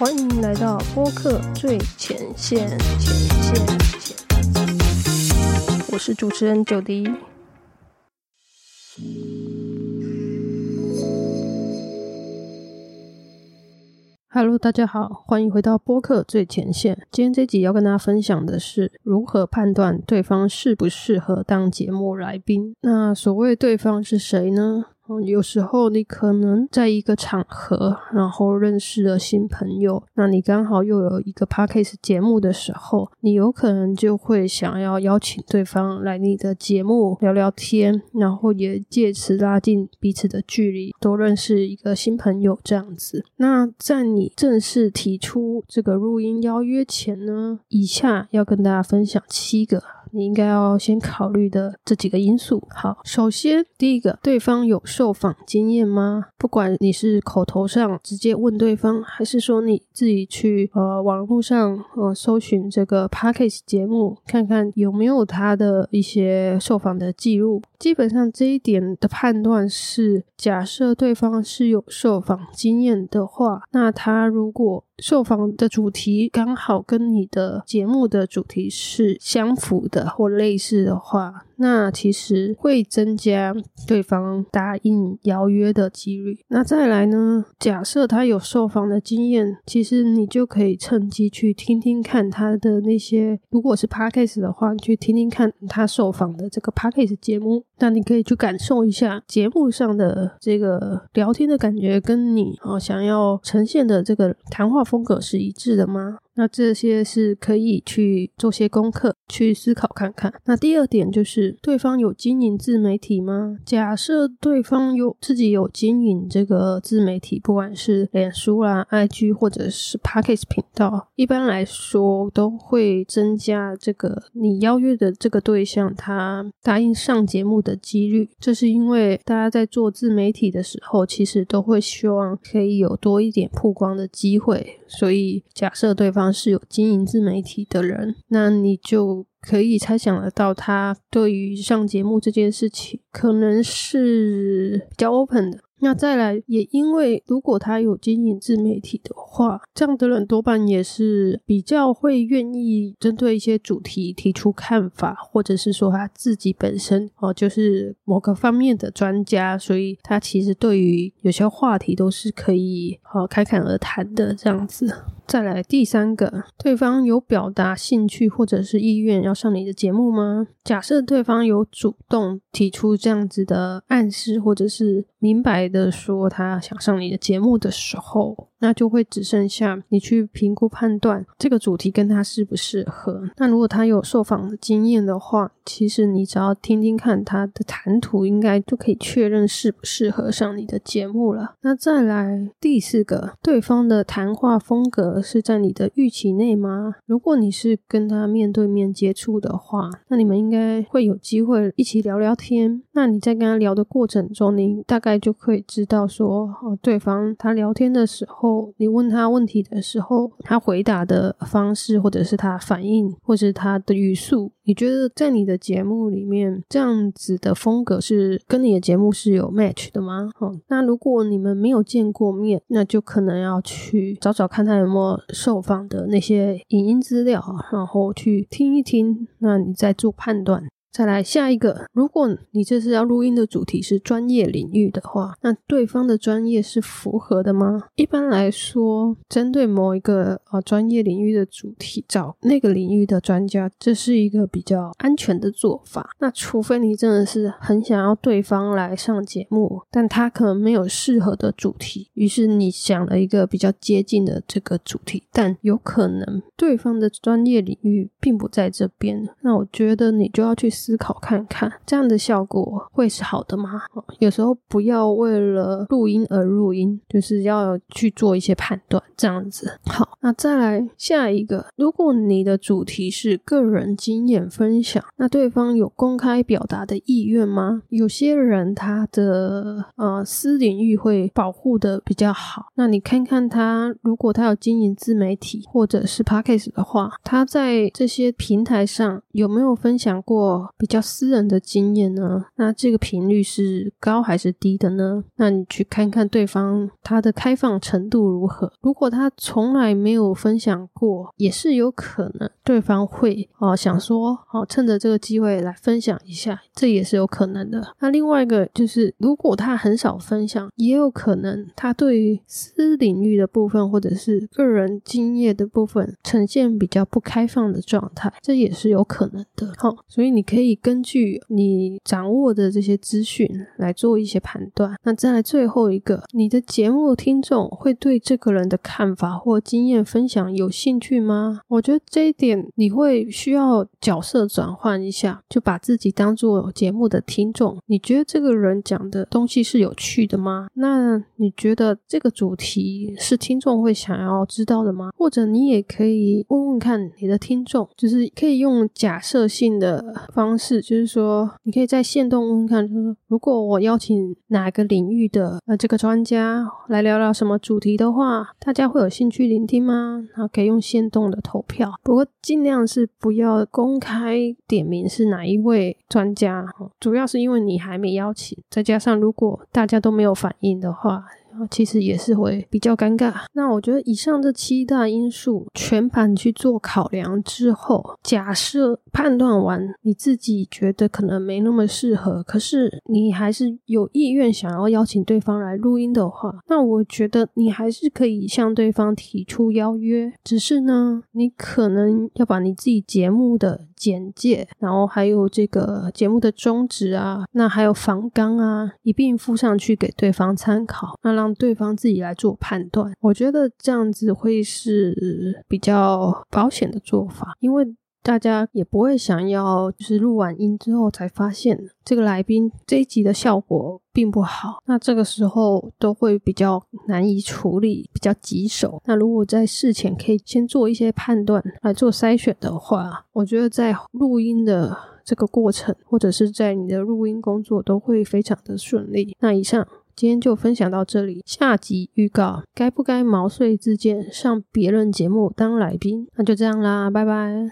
欢迎来到播客最前线，前线，我是主持人九迪。Hello，大家好，欢迎回到播客最前线。今天这集要跟大家分享的是如何判断对方适不适合当节目来宾。那所谓对方是谁呢？有时候你可能在一个场合，然后认识了新朋友，那你刚好又有一个 podcast 节目的时候，你有可能就会想要邀请对方来你的节目聊聊天，然后也借此拉近彼此的距离，多认识一个新朋友这样子。那在你正式提出这个录音邀约前呢，以下要跟大家分享七个。你应该要先考虑的这几个因素。好，首先第一个，对方有受访经验吗？不管你是口头上直接问对方，还是说你自己去呃网络上呃搜寻这个 p a c k a g e 节目，看看有没有他的一些受访的记录。基本上这一点的判断是，假设对方是有受访经验的话，那他如果受访的主题刚好跟你的节目的主题是相符的或类似的话。那其实会增加对方答应邀约的几率。那再来呢？假设他有受访的经验，其实你就可以趁机去听听看他的那些，如果是 podcast 的话，去听听看他受访的这个 podcast 节目。那你可以去感受一下节目上的这个聊天的感觉，跟你哦想要呈现的这个谈话风格是一致的吗？那这些是可以去做些功课，去思考看看。那第二点就是，对方有经营自媒体吗？假设对方有自己有经营这个自媒体，不管是脸书啦、IG 或者是 Pockets 频道，一般来说都会增加这个你邀约的这个对象他答应上节目的几率。这是因为大家在做自媒体的时候，其实都会希望可以有多一点曝光的机会，所以假设对方。是有经营自媒体的人，那你就可以猜想得到，他对于上节目这件事情，可能是比较 open 的。那再来，也因为如果他有经营自媒体的话，这样的人多半也是比较会愿意针对一些主题提出看法，或者是说他自己本身哦就是某个方面的专家，所以他其实对于有些话题都是可以好侃侃而谈的这样子。再来第三个，对方有表达兴趣或者是意愿要上你的节目吗？假设对方有主动提出这样子的暗示，或者是明白的说他想上你的节目的时候。那就会只剩下你去评估判断这个主题跟他适不适合。那如果他有受访的经验的话，其实你只要听听看他的谈吐，应该就可以确认适不适合上你的节目了。那再来第四个，对方的谈话风格是在你的预期内吗？如果你是跟他面对面接触的话，那你们应该会有机会一起聊聊天。那你在跟他聊的过程中，你大概就可以知道说，哦，对方他聊天的时候。你问他问题的时候，他回答的方式，或者是他反应，或者是他的语速，你觉得在你的节目里面这样子的风格是跟你的节目是有 match 的吗？哦，那如果你们没有见过面，那就可能要去找找看他有没有受访的那些影音资料，然后去听一听，那你再做判断。再来下一个，如果你这次要录音的主题是专业领域的话，那对方的专业是符合的吗？一般来说，针对某一个啊专业领域的主题，找那个领域的专家，这是一个比较安全的做法。那除非你真的是很想要对方来上节目，但他可能没有适合的主题，于是你想了一个比较接近的这个主题，但有可能对方的专业领域并不在这边，那我觉得你就要去。思考看看，这样的效果会是好的吗？有时候不要为了录音而录音，就是要去做一些判断，这样子。好，那再来下一个，如果你的主题是个人经验分享，那对方有公开表达的意愿吗？有些人他的呃私领域会保护的比较好，那你看看他，如果他有经营自媒体或者是 podcast 的话，他在这些平台上有没有分享过？比较私人的经验呢？那这个频率是高还是低的呢？那你去看看对方他的开放程度如何。如果他从来没有分享过，也是有可能对方会哦想说哦趁着这个机会来分享一下，这也是有可能的。那另外一个就是，如果他很少分享，也有可能他对于私领域的部分或者是个人经验的部分呈现比较不开放的状态，这也是有可能的。好，所以你可以根据你掌握的这些资讯来做一些判断。那再来最后一个，你的节目听众会对这个人的看法或经验分享有兴趣吗？我觉得这一点你会需要角色转换一下，就把自己当做节目的听众。你觉得这个人讲的东西是有趣的吗？那你觉得这个主题是听众会想要知道的吗？或者你也可以问问看你的听众，就是可以用假设性的方式，就是说你可以在线动问问看，就是如果我邀请哪个领域的呃这个专家来聊聊什么主题的话，大家会有兴趣聆听吗？然后可以用线动的投票，不过尽量是不要公开点名是哪一位专家，主要是因为你还没邀请，再加上如果大家都没有反应的话。其实也是会比较尴尬。那我觉得以上这七大因素全盘去做考量之后，假设判断完你自己觉得可能没那么适合，可是你还是有意愿想要邀请对方来录音的话，那我觉得你还是可以向对方提出邀约。只是呢，你可能要把你自己节目的简介，然后还有这个节目的宗旨啊，那还有房纲啊，一并附上去给对方参考。那让对方自己来做判断，我觉得这样子会是比较保险的做法，因为大家也不会想要就是录完音之后才发现这个来宾这一集的效果并不好，那这个时候都会比较难以处理，比较棘手。那如果在事前可以先做一些判断来做筛选的话，我觉得在录音的这个过程或者是在你的录音工作都会非常的顺利。那以上。今天就分享到这里，下集预告：该不该毛遂自荐上别人节目当来宾？那就这样啦，拜拜。